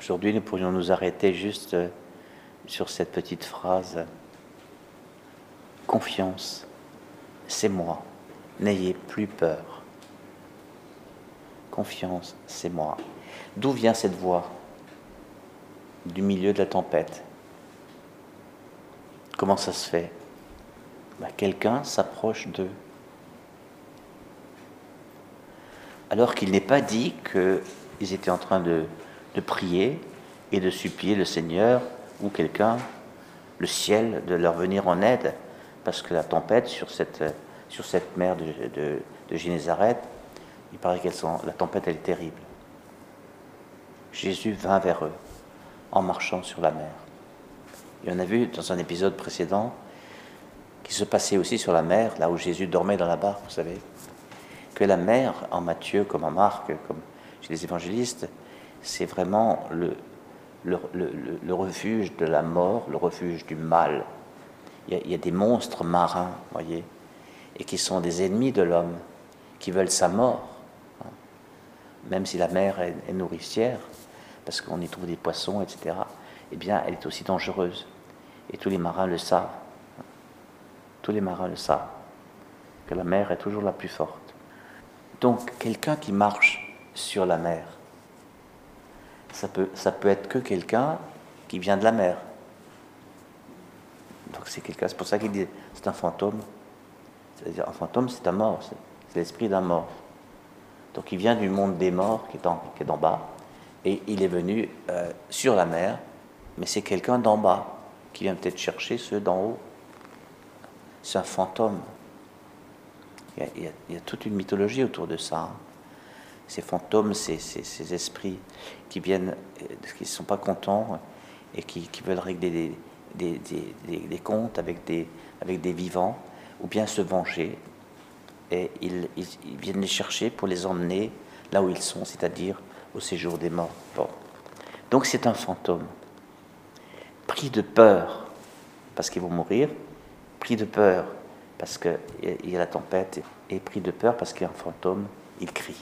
Aujourd'hui, nous pourrions nous arrêter juste euh, sur cette petite phrase. Confiance, c'est moi. N'ayez plus peur. Confiance, c'est moi. D'où vient cette voix Du milieu de la tempête? Comment ça se fait? Bah, Quelqu'un s'approche d'eux. Alors qu'il n'est pas dit qu'ils étaient en train de de prier et de supplier le Seigneur ou quelqu'un, le ciel, de leur venir en aide, parce que la tempête sur cette, sur cette mer de, de, de Génézareth, il paraît qu'elle la tempête elle est terrible. Jésus vint vers eux en marchant sur la mer. Et on a vu dans un épisode précédent qui se passait aussi sur la mer, là où Jésus dormait dans la barque, vous savez, que la mer, en Matthieu comme en Marc, comme chez les évangélistes, c'est vraiment le, refuge de la mort, le refuge du mal. Il y a, des monstres marins, voyez, et qui sont des ennemis de l'homme, qui veulent sa mort, hein. même si la mer est, nourricière, parce qu'on y trouve des poissons, etc. Eh bien, elle est aussi dangereuse, et tous les marins le savent. Tous les marins le savent, que la mer est toujours la plus forte. Donc, quelqu'un qui marche sur la mer, ça peut, être que quelqu'un qui vient de la mer. Donc c'est quelqu'un, c'est pour ça qu'il dit c'est un fantôme. C'est-à-dire un fantôme, c'est un mort, c'est l'esprit d'un mort. Donc il vient du monde des morts qui est en, bas, et il est venu euh, sur la mer, mais c'est quelqu'un d'en bas qui vient peut-être chercher ceux d'en haut. C'est un fantôme. Il y, a, il y, a, toute une mythologie autour de ça. Hein ces fantômes, ces, ces, esprits qui viennent, euh, qui ne sont pas contents et qui, veulent régler des, des, comptes avec des, avec des vivants, ou bien se venger. Et ils, viennent les chercher pour les emmener là où ils sont, c'est-à-dire au séjour des morts. Donc c'est un fantôme, pris de peur parce qu'ils vont mourir, pris de peur parce qu'il y a la tempête, et pris de peur parce qu'il y a un fantôme, il crie.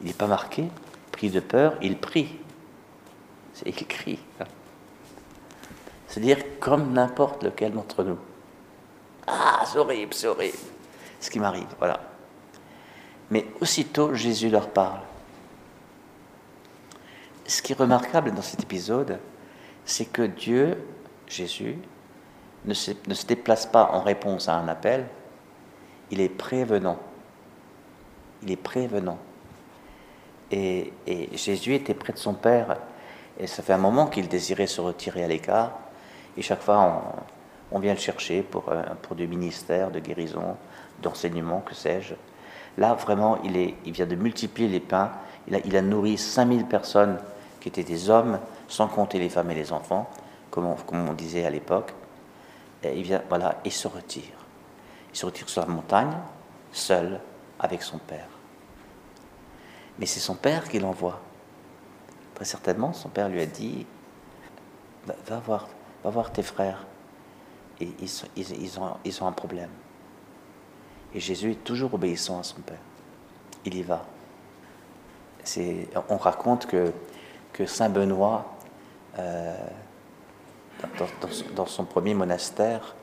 Il n'est pas marqué, pris de peur, il prie. C'est écrit. Hein. C'est-à-dire comme n'importe lequel d'entre nous. Ah, c'est horrible, c'est horrible. Ce qui m'arrive, voilà. Mais aussitôt, Jésus leur parle. Ce qui est remarquable dans cet épisode, c'est que Dieu, Jésus, ne se, ne se déplace pas en réponse à un appel, il est prévenant. Il est prévenant. Et, Jésus était près de son Père. Et ça fait un moment qu'il désirait se retirer à l'écart. Et chaque fois, on, vient le chercher pour, euh, pour du ministère, de guérison, d'enseignement, que sais-je. Là, vraiment, il, vient de multiplier les pains. Il a, nourri 5000 personnes qui étaient des hommes, sans compter les femmes et les enfants, comme on, comme on disait à l'époque. Et il vient, voilà, et se retire. Il se retire sur la montagne, seul, avec son Père. Mais c'est son père qui l'envoie. Très certainement, son père lui a dit Va, voir, va voir tes frères. Et ils, ont un problème. Et Jésus est toujours obéissant à son père. Il y va. On raconte que, que Saint Benoît, euh, dans, son premier monastère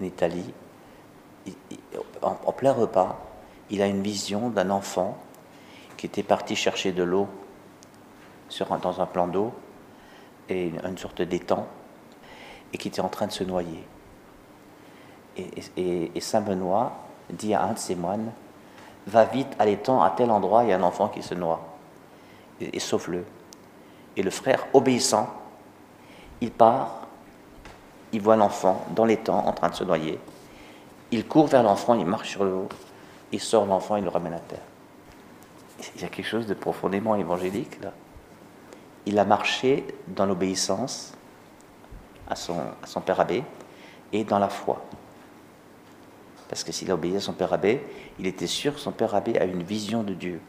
en Italie, en, en plein repas, il a une vision d'un enfant qui était parti chercher de l'eau dans un plan d'eau et une, sorte d'étang et qui était en train de se noyer. Et, Saint Benoît dit à un de ses moines Va vite à l'étang, à tel endroit, il y a un enfant qui se noie, et, et sauve-le. Et le frère, obéissant, il part, il voit l'enfant dans l'étang en train de se noyer. Il court vers l'enfant, il marche sur l'eau, il sort l'enfant, il le ramène à terre il y a quelque chose de profondément évangélique là. Il a marché dans l'obéissance à son, père abbé et dans la foi. Parce que s'il a obéi à son père abbé, il était sûr que son père abbé a une vision de Dieu.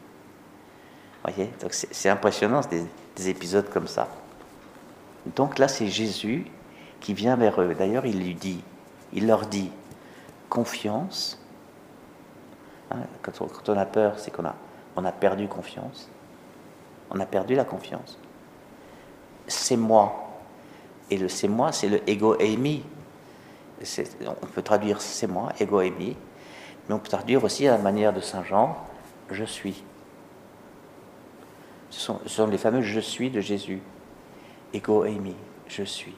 voyez? Donc c'est impressionnant des, des épisodes comme ça. Donc là, c'est Jésus qui vient vers eux. D'ailleurs, il lui dit, il leur dit, confiance. Hein, quand, on, a peur, c'est qu'on a on a perdu confiance. On a perdu la confiance. c'est moi. Et le c'est moi, c'est le ego eimi. On peut traduire c'est moi, ego eimi, mais on peut traduire aussi à la manière de Saint Jean, je suis. Ce sont, les fameux je suis de Jésus. Ego eimi, je suis.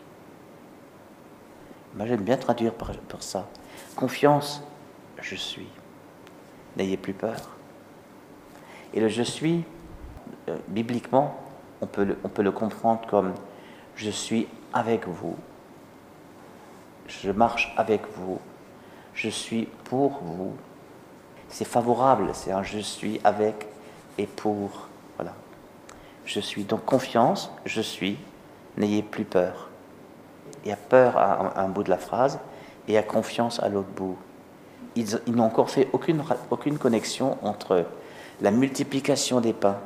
Moi j'aime bien traduire par, ça. Confiance, je suis. N'ayez plus peur. Et le je suis, euh, bibliquement, on peut, on peut le comprendre comme je suis avec vous, je marche avec vous, je suis pour vous. C'est favorable, c'est un je suis avec et pour. Voilà. Je suis donc confiance, je suis, n'ayez plus peur. Il y a peur à un bout de la phrase et à confiance à l'autre bout. Ils, ils n'ont encore fait aucune, aucune connexion entre la multiplication des pains,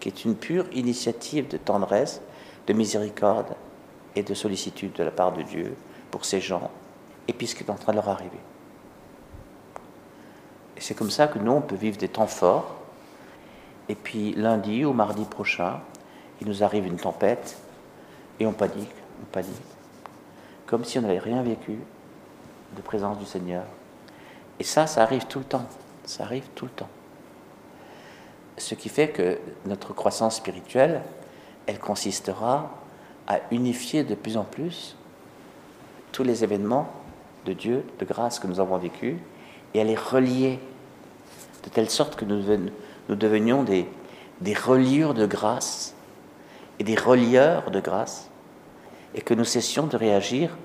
qui est une pure initiative de tendresse, de miséricorde et de sollicitude de la part de Dieu pour ces gens, et puis ce est en train de leur arriver. Et c'est comme ça que nous, on peut vivre des temps forts, et puis lundi ou mardi prochain, il nous arrive une tempête, et on panique, on panique, comme si on n'avait rien vécu de présence du Seigneur. Et ça, ça arrive tout le temps, ça arrive tout le temps. Ce qui fait que notre croissance spirituelle, elle consistera à unifier de plus en plus tous les événements de Dieu, de grâce que nous avons vécus, et à les relier, de telle sorte que nous, devenions des, des reliures de grâce et des relieurs de grâce, et que nous cessions de réagir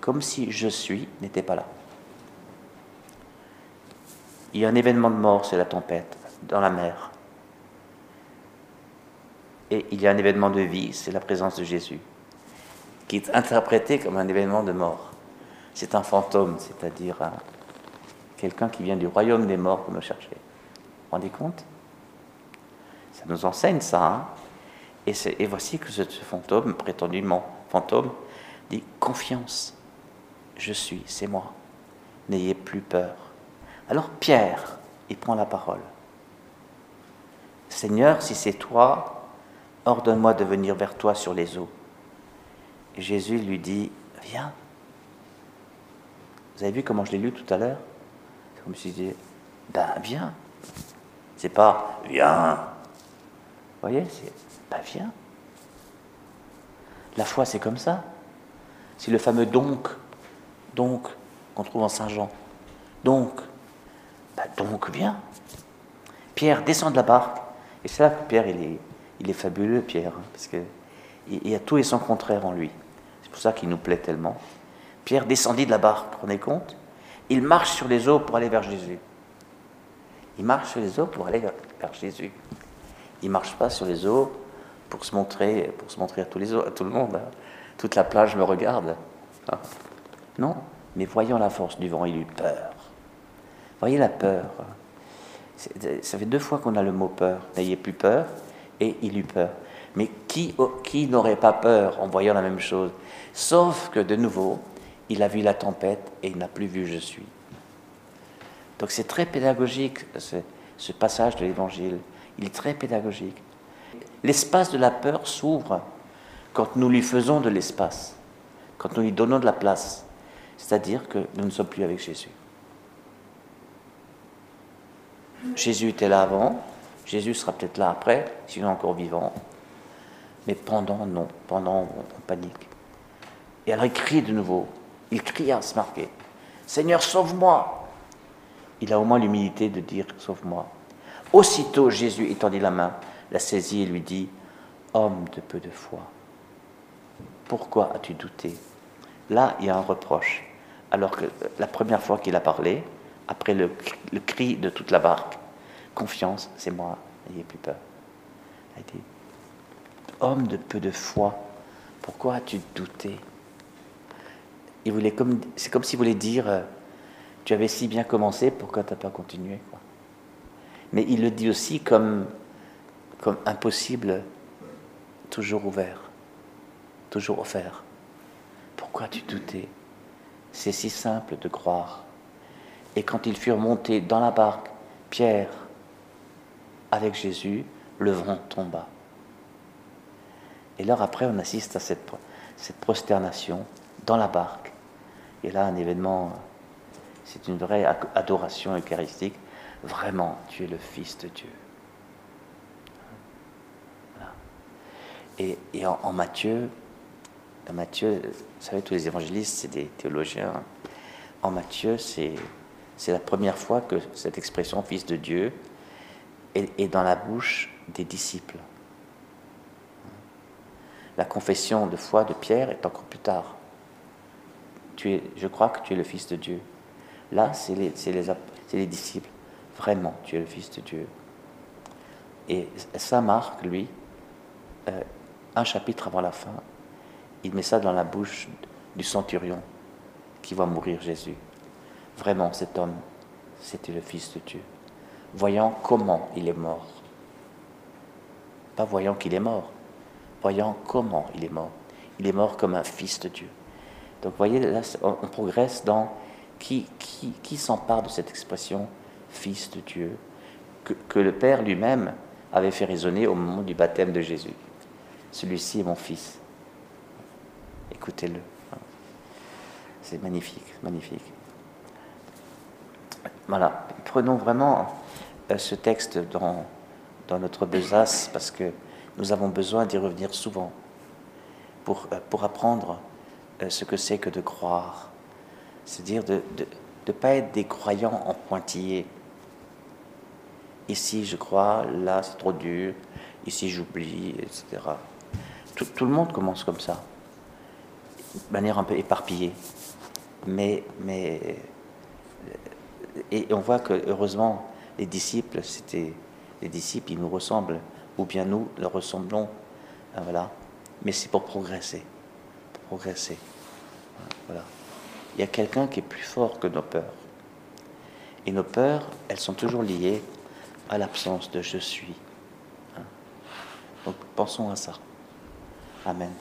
comme si je suis n'était pas là. Il y a un événement de mort, c'est la tempête dans la mer. Et il y a un événement de vie, c'est la présence de Jésus, qui est interprété comme un événement de mort. C'est un fantôme, c'est-à-dire quelqu'un qui vient du royaume des morts pour nous chercher. Vous vous rendez compte? Ça nous enseigne ça. Hein? Et, et, voici que ce fantôme, prétendument fantôme, dit confiance. Je suis, c'est moi. N'ayez plus peur. Alors Pierre, il prend la parole. Seigneur, si c'est toi, ordonne-moi de venir vers toi sur les eaux. Jésus lui dit, viens. Vous avez vu comment je l'ai lu tout à l'heure? C'est comme si je ben viens. C'est pas, viens. Vous voyez, c'est, ben viens. La foi, c'est comme ça. C'est le fameux donc, donc, qu'on trouve en Saint Jean. Donc, ben donc viens. Pierre descend de la barque. Et c'est là que Pierre, il est, il est fabuleux, Pierre, hein, parce qu'il y a tout et son contraire en lui. C'est pour ça qu'il nous plaît tellement. Pierre descendit de la barque, prenez compte? Il marche sur les eaux pour aller vers Jésus. Il marche sur les eaux pour aller vers, Jésus. Il marche pas sur les eaux pour se montrer, pour se montrer à, tous les, à tout le monde. Hein. Toute la plage me regarde. Hein. Non, mais voyant la force du vent, il eut peur. Voyez la peur. Ça fait deux fois qu'on a le mot peur. N'ayez plus peur et il eut peur. Mais qui, qui n'aurait pas peur en voyant la même chose? Sauf que de nouveau, il a vu la tempête et il n'a plus vu je suis. Donc c'est très pédagogique ce, ce passage de l'Évangile. Il est très pédagogique. L'espace de la peur s'ouvre quand nous lui faisons de l'espace, quand nous lui donnons de la place. C'est-à-dire que nous ne sommes plus avec Jésus. Jésus était là avant, Jésus sera peut-être là après, s'il est encore vivant. Mais pendant, non. Pendant, on, panique. Et alors il crie de nouveau. Il crie à se marquer. Seigneur, sauve-moi. Il a au moins l'humilité de dire sauve-moi. Aussitôt Jésus étendit la main, la saisit et lui dit Homme de peu de foi, pourquoi as-tu douté? Là, il y a un reproche. Alors que la première fois qu'il a parlé, après le cri de toute la barque, confiance, c'est moi, n'ayez plus peur. Il dit, homme de peu de foi, pourquoi as-tu douté? Il voulait comme, c'est comme s'il voulait dire, euh, tu avais si bien commencé, pourquoi tu n'as pas continué Mais il le dit aussi comme, comme impossible, toujours ouvert, toujours offert. Pourquoi tu doutais C'est si simple de croire. Et quand ils furent montés dans la barque, Pierre, avec Jésus, le vent tomba. Et alors après, on assiste à cette, cette prosternation dans la barque. Et là, un événement, c'est une vraie adoration eucharistique. Vraiment, tu es le Fils de Dieu. Et, en, Matthieu, Matthieu, vous savez, tous les évangélistes, c'est des théologiens. En Matthieu, c'est la première fois que cette expression Fils de Dieu est dans la bouche des disciples. La confession de foi de Pierre est encore plus tard. Tu es, je crois que tu es le Fils de Dieu. Là, c'est les, les, les, disciples. Vraiment, tu es le Fils de Dieu. Et ça marque, lui, euh, un chapitre avant la fin, il met ça dans la bouche du centurion qui va mourir Jésus. Vraiment, cet homme, c'était le Fils de Dieu. Voyant comment il est mort. Pas voyant qu'il est mort, voyant comment il est mort. Il est mort comme un fils de Dieu. Donc voyez, là, on progresse dans qui, qui, s'empare de cette expression fils de Dieu, que, que le Père lui-même avait fait résonner au moment du baptême de Jésus. Celui-ci est mon fils. Écoutez-le. C'est magnifique, magnifique. Voilà, prenons vraiment ce texte dans, dans notre besace parce que nous avons besoin d'y revenir souvent pour, euh, pour apprendre euh, ce que c'est que de croire. C'est-à-dire de ne pas être des croyants en pointillés. Ici je crois, là c'est trop dur, ici j'oublie, etc. Tout, tout, le monde commence comme ça, de manière un peu éparpillée. Mais, mais et on voit que heureusement les disciples, c'était les disciples, ils nous ressemblent ou bien nous le ressemblons. Hein, voilà. Mais c'est pour progresser. Progresser. Voilà. Il y a quelqu'un qui est plus fort que nos peurs. Et nos peurs, elles sont toujours liées à l'absence de je suis. Hein. Donc pensons à ça. Amen.